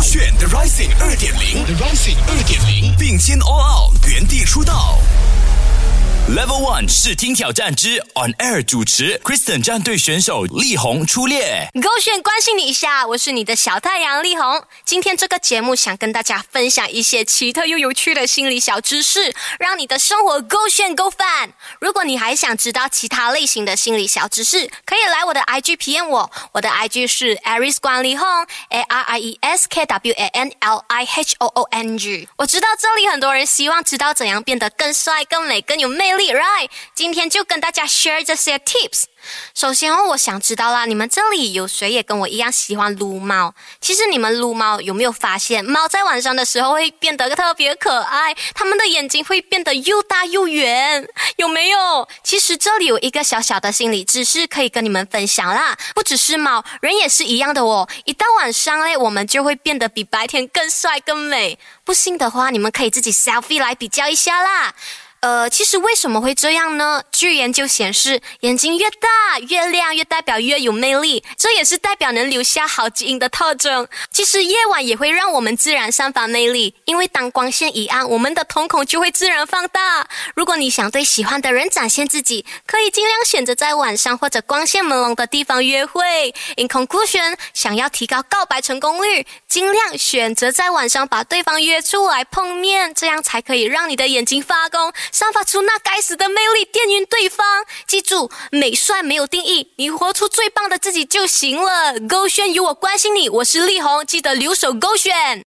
炫 The Rising 二点零，The Rising 二点零，并肩 All Out，原地出道。Level One 试听挑战之 On Air 主持，Kristen 战队选手力宏出列。勾选关心你一下，我是你的小太阳力宏。今天这个节目想跟大家分享一些奇特又有趣的心理小知识，让你的生活勾选勾翻。如果你还想知道其他类型的心理小知识，可以来我的 IG 体验我，我的 IG 是 Aris 管理 home A R I E S K W A N L I H O O N G。我知道这里很多人希望知道怎样变得更帅、更美、更有魅力，right？今天就跟大家 share 这些 tips。首先哦，我想知道啦，你们这里有谁也跟我一样喜欢撸猫？其实你们撸猫有没有发现，猫在晚上的时候会变得特别可爱，它们的眼睛会变得又大又圆，有没有？其实这里有一个小小的心理知识可以跟你们分享啦，不只是猫，人也是一样的哦。一到晚上嘞，我们就会变得比白天更帅更美。不信的话，你们可以自己 selfie 来比较一下啦。呃，其实为什么会这样呢？据研究显示，眼睛越大越亮，越代表越有魅力，这也是代表能留下好基因的特征。其实夜晚也会让我们自然散发魅力，因为当光线一暗，我们的瞳孔就会自然放大。如果你想对喜欢的人展现自己，可以尽量选择在晚上或者光线朦胧的地方约会。In conclusion，想要提高告白成功率，尽量选择在晚上把对方约出来碰面，这样才可以让你的眼睛发光。散发出那该死的魅力，电晕对方。记住，美帅没有定义，你活出最棒的自己就行了。勾选有我关心你，我是力宏，记得留守勾选。